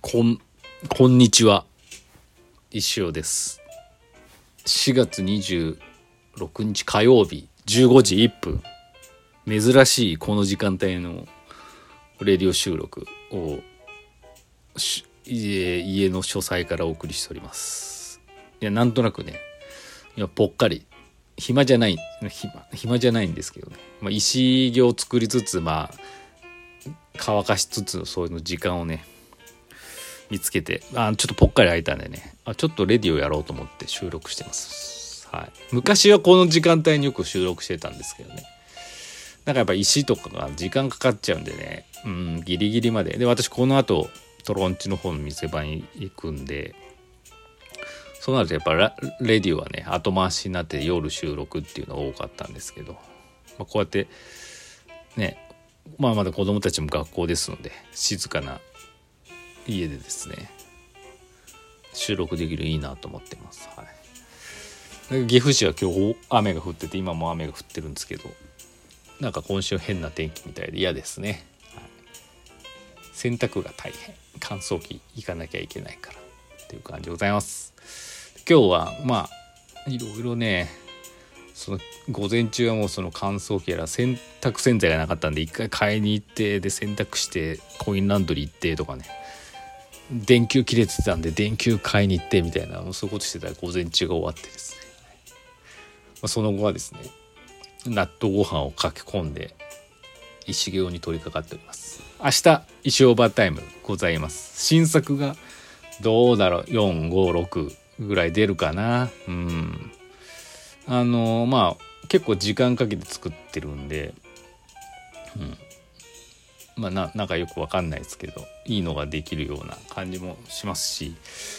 こん、こんにちは。石尾です。4月26日火曜日15時1分。珍しいこの時間帯のレディオ収録を家家の書斎からお送りしております。いや、なんとなくね、今ぽっかり、暇じゃない、暇暇じゃないんですけどね。まあ、石行を作りつつ、まあ、乾かしつつそういうの時間をね見つけてあちょっとぽっかり空いたんでね。あちょっとレディをやろうと思って収録してます。はい。昔はこの時間帯によく収録してたんですけどね。なんかやっぱ石とかが時間かかっちゃうんでね。うんギリギリまで。で私この後トロンチの方の店番に行くんでそうなるとやっぱレディはね後回しになって夜収録っていうのが多かったんですけど、まあ、こうやってねまあまだ子供たちも学校ですので静かな家でですね収録できるいいなと思ってます、はい、岐阜市は今日雨が降ってて今も雨が降ってるんですけどなんか今週変な天気みたいで嫌ですね、はい、洗濯が大変。乾燥機行かなきゃいけないからっていう感じでございます。今日はまあいろいろねその午前中はもうその乾燥機やら洗濯洗剤がなかったんで一回買いに行ってで洗濯してコインランドリー行ってとかね。電球切れてたんで電球買いに行ってみたいなそういうことしてたら午前中が終わってですね、まあ、その後はですね納豆ご飯をかけ込んで石行に取り掛かっております。明日石オーバータイムございます。新作がどうだろう？456ぐらい出るかな？うん。あのまあ結構時間かけて作ってるんで、うん、まあななんかよくわかんないですけどいいのができるような感じもしますし、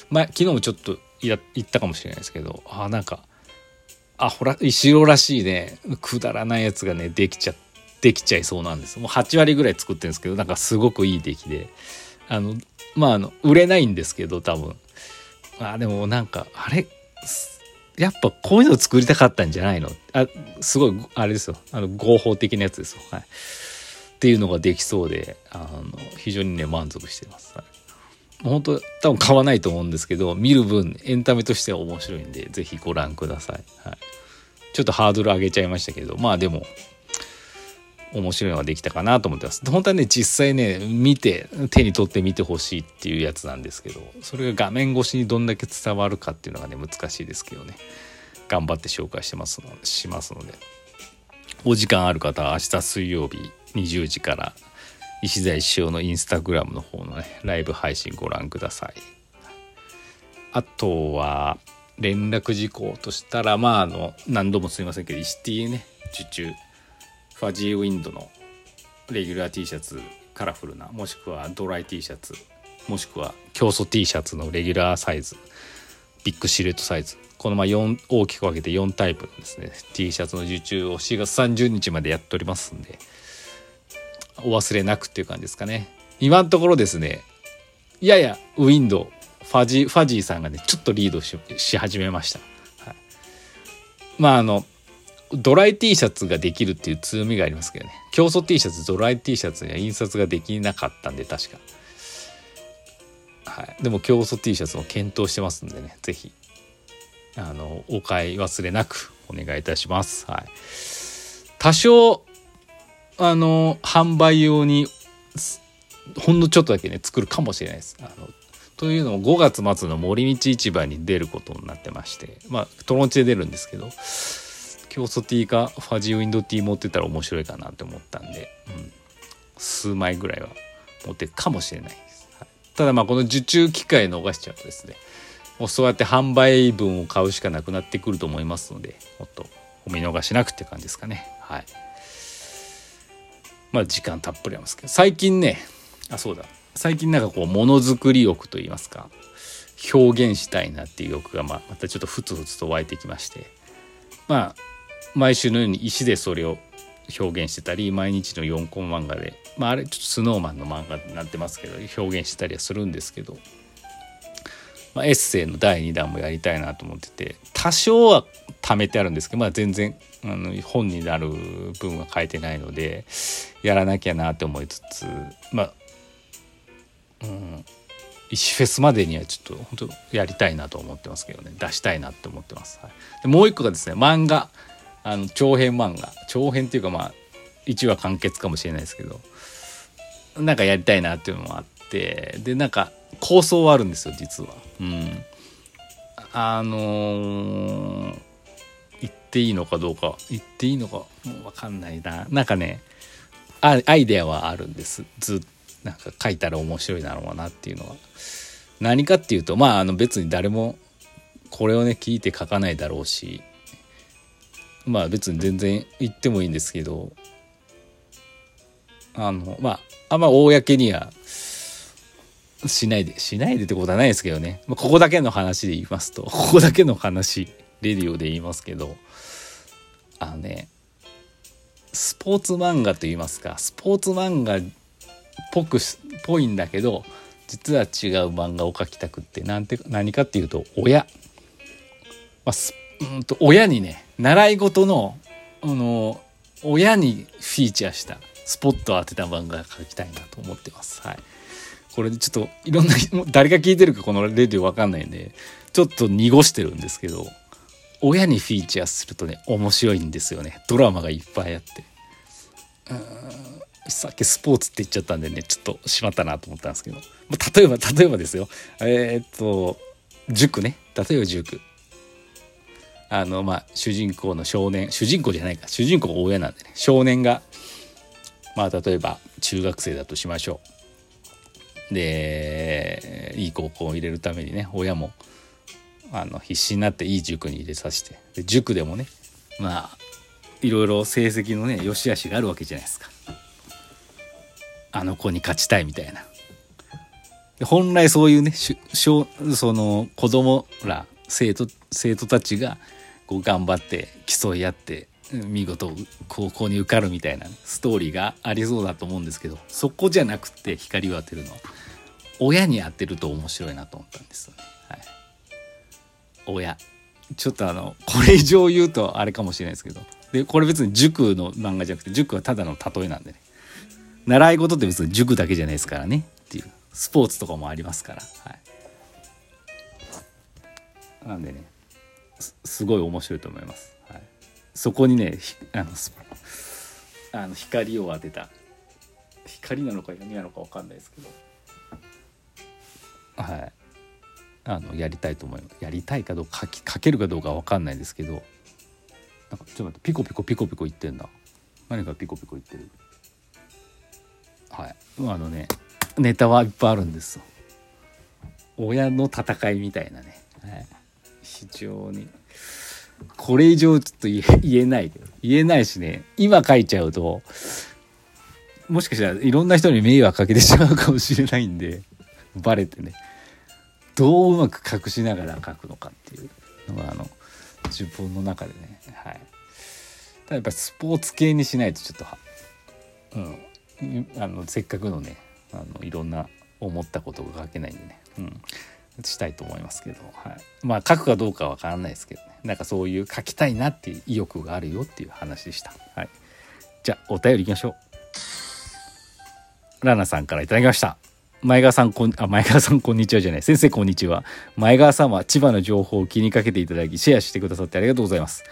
まあ、昨日もちょっとや言ったかもしれないですけどあなんかあほら石郎らしいねくだらないやつがねできちゃできちゃいそうなんです。もう8割ぐらい作ってるんですけどなんかすごくいい出来で。あのまああの売れないんですけど多分。あでもなんかあれやっぱこういうの作りたかったんじゃないの？あすごいあれですよ。あの合法的なやつですよ、はい、っていうのができそうであの非常にね満足してます、はい、本当多分買わないと思うんですけど見る分エンタメとしては面白いんで是非ご覧ください、はい、ちょっとハードル上げちゃいましたけどまあでも面白いのができたかなと思ってます。本当はね実際ね見て手に取って見てほしいっていうやつなんですけどそれが画面越しにどんだけ伝わるかっていうのがね難しいですけどね。頑張って紹介してますのしますので。お時間ある方は明日水曜日20時から石材師匠のインスタグラムの方のねライブ配信ご覧ください。あとは連絡事項としたらまああの何度もすいませんけど石 T ね受注。ファジーウィンドのレギュラー T シャツカラフルなもしくはドライ T シャツもしくは競争 T シャツのレギュラーサイズビッグシルエットサイズ。このま4大きく分けて4タイプのですね。T シャツの受注を4月30日までやっておりますんで。お忘れなくっていう感じですかね。今のところですねややウィンドファジファジーさんがねちょっとリードし始めました、はい、まああのドライ T シャツができるっていう強みがありますけどね。競争 T シャツドライ T シャツには印刷ができなかったんで確か。はい。でも競争 T シャツも検討してますんでね是非あのお買い忘れなくお願いいたします。はい。多少あの販売用にほんのちょっとだけね作るかもしれないです。あのというのも5月末の森道市場に出ることになってましてまあトロンチで出るんですけど競争 T かファジーウィンド T 持ってたら面白いかなって思ったんで、うん、数枚ぐらいは持ってるかもしれないです、はい、ただまあこの受注機会逃しちゃうとですねもうそうやって販売分を買うしかなくなってくると思いますのでもっとお見逃しなくって感じですかね。はい。まあ時間たっぷりありますけど最近ねあそうだ。最近なんかこうものづくり欲といいますか表現したいなっていう欲がままたちょっとふつふつと湧いてきましてまあ毎週のように石でそれを表現してたり毎日の4コマ漫画で、まあ、あれちょっとスノーマンの漫画になってますけど表現してたりはするんですけど、まあ、エッセイの第2弾もやりたいなと思ってて多少は貯めてあるんですけど、まあ、全然あの本になる分は書いてないのでやらなきゃなって思いつつまあうん石フェスまでにはちょっと本当やりたいなと思ってますけどね。出したいなって思ってます、はい、でもう一個がですね漫画。あの長編漫画。長編っていうかまあ1話完結かもしれないですけどなんかやりたいなっていうのもあってでなんか構想はあるんですよ実は。うん。あのー言っていいのかどうか。言っていいのかもう分かんないな。なんかねあアイデアはあるんです。ずっとなんか書いたら面白いだろうなっていうのは。何かっていうとまああの別に誰もこれをね聞いて書かないだろうし。まあ別に全然言ってもいいんですけど。あのまああんま公にはしないでしないでってことはないですけどね、まあ、ここだけの話で言いますと ここだけの話レディオで言いますけどあのねスポーツ漫画と言いますかスポーツ漫画っぽくぽいんだけど実は違う漫画を描きたくってなんて何かっていうと親、まあ、すうんと親にね習い事のあの親にフィーチャーしたスポットを当てた漫画が描きたいなと思ってます。はい、これちょっといろんな誰が聞いてるかこのレディオわかんないんでちょっと濁してるんですけど親にフィーチャーするとね面白いんですよね。ドラマがいっぱいあって。さっきスポーツって言っちゃったんでねちょっとしまったなと思ったんですけど。例えば 例えばですよ。えーっと塾ね。例えば塾。あのまあ主人公の少年主人公じゃないか。主人公が親なんでね。少年がまあ例えば中学生だとしましょう。でいい高校を入れるためにね親もあの必死になっていい塾に入れさせてで塾でもねまあいろいろ成績のね良し悪しがあるわけじゃないですか。あの子に勝ちたいみたいな。本来そういうねししょその子供ら生徒生徒たちがこう頑張って競い合って見事高校に受かるみたいなストーリーがありそうだと思うんですけどそこじゃなくて光を当てるの。親に当てると面白いなと思ったんです。よね。はい。親。ちょっとあのこれ以上言うとあれかもしれないですけど。でこれ別に塾の漫画じゃなくて塾はただの例えなんでね。習い事って別に塾だけじゃないですからねっていう。スポーツとかもありますから。はい。なんでねすごい面白いと思います、そこにねあのあの光を当てた。光なのか闇なのか分かんないですけど。はい。あのやりたいと思いますやりたいかどうか書けるかどうか分かんないですけど。なんかちょっと待ってピコピコピコピコ言ってんだ。何がピコピコ言ってる？はい。あのねネタはいっぱいあるんですよ。親の戦いみたいなね、はい、非常にこれ以上ちょっと言えないけど言えないしね今書いちゃうともしかしたらいろんな人に迷惑かけてしまうかもしれないんでバレてね。どううまく隠しながら書くのかっていうのがあの自分の中でね。はい。ただやっぱスポーツ系にしないとちょっとうんあのせっかくのねあのいろんな思ったことが書けないんでね、うん、したいと思いますけど、はい、まあ書くかどうかは分からないですけど。なんかそういう書きたいなっていう意欲があるよっていう話でした、はい、じゃあお便りいきましょう。ラナさんからいただきました。前川さんこんあ前川さんこんにちはじゃない。先生こんにちは。前川さんは千葉の情報を気にかけていただきシェアしてくださってありがとうございます。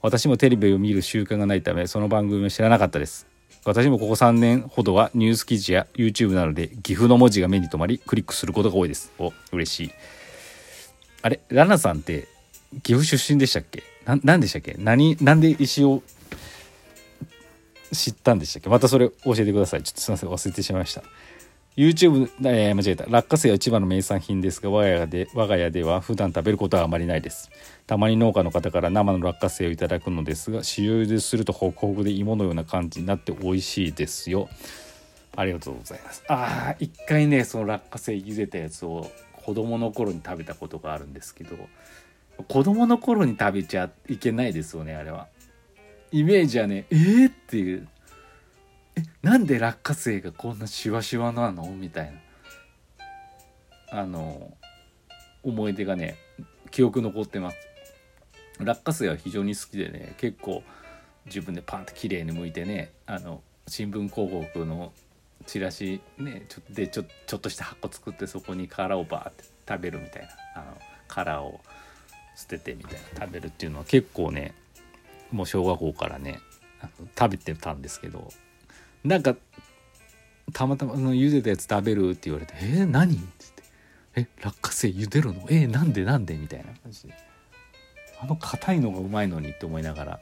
私もテレビを見る習慣がないためその番組を知らなかったです。私もここ3年ほどはニュース記事や YouTube などで岐阜の文字が目に留まりクリックすることが多いです。お嬉しい。あれラナさんって岐阜出身でしたっけ？ななんでしたっけ？何なんで石を知ったんでしたっけ？またそれ教えてください。ちょっとすいません忘れてしまいました。YouTube、えー、間違えた。落花生は千葉の名産品ですが我が家で我が家では普段食べることはあまりないです。たまに農家の方から生の落花生をいただくのですが塩茹でするとホクホクで芋のような感じになって美味しいですよ。ありがとうございます。あー一回ねその落花生茹でたやつを子供の頃に食べたことがあるんですけど子供の頃に食べちゃいけないですよねあれは。イメージはねえー、っていう。えなんで落花生がこんなシワシワなの？みたいな。あの思い出がね記憶残ってます。落花生は非常に好きでね結構自分でパンと綺麗に剥いてねあの新聞広告のチラシねちょでちょちょっとした箱作ってそこに殻をバーって食べるみたいな。あの殻を捨ててみたいな食べるっていうのは結構ねもう小学校からね食べてたんですけどなんかたまたまあの茹でたやつ食べるって言われて「えー、何?」って言って「え落花生茹でるの？えー、なんで？なんで?」みたいな感じで。あの硬いのがうまいのにって思いながら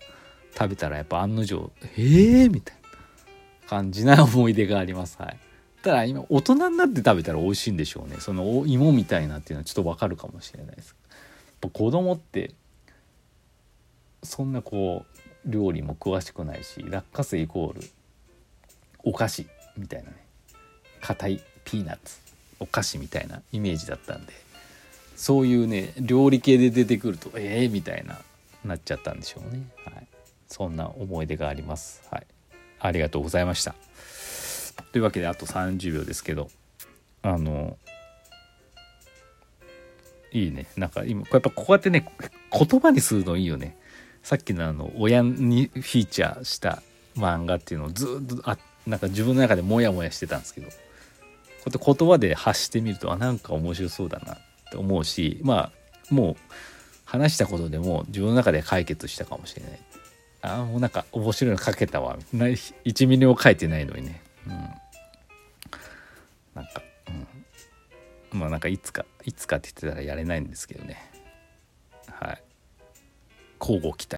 食べたらやっぱ案の定「えー?」みたいな感じな思い出があります。はい。ただ今大人になって食べたら美味しいんでしょうね。その芋みたいなっていうのはちょっとわかるかもしれないです。ぱ子供ってそんなこう料理も詳しくないし落花生イコールお菓子みたいなね硬いピーナッツお菓子みたいなイメージだったんでそういうね料理系で出てくるとええー、みたいななっちゃったんでしょうね、はい、そんな思い出があります。はい。ありがとうございました。というわけであと30秒ですけどあのいいね。なんか今やっぱこうやってね言葉にするのいいよね。さっきのあの親にフィーチャーした漫画っていうのをずっとあなんか自分の中でモヤモヤしてたんですけど。こうやって言葉で発してみるとあなんか面白そうだなって思うしまあもう話したことでも自分の中で解決したかもしれない。あもうなんか面白いの書けたわ。1ミリも書いてないのにね。うん。なんか、まあなんかいつかいつかって言ってたらやれないんですけどね。はい。交互期待。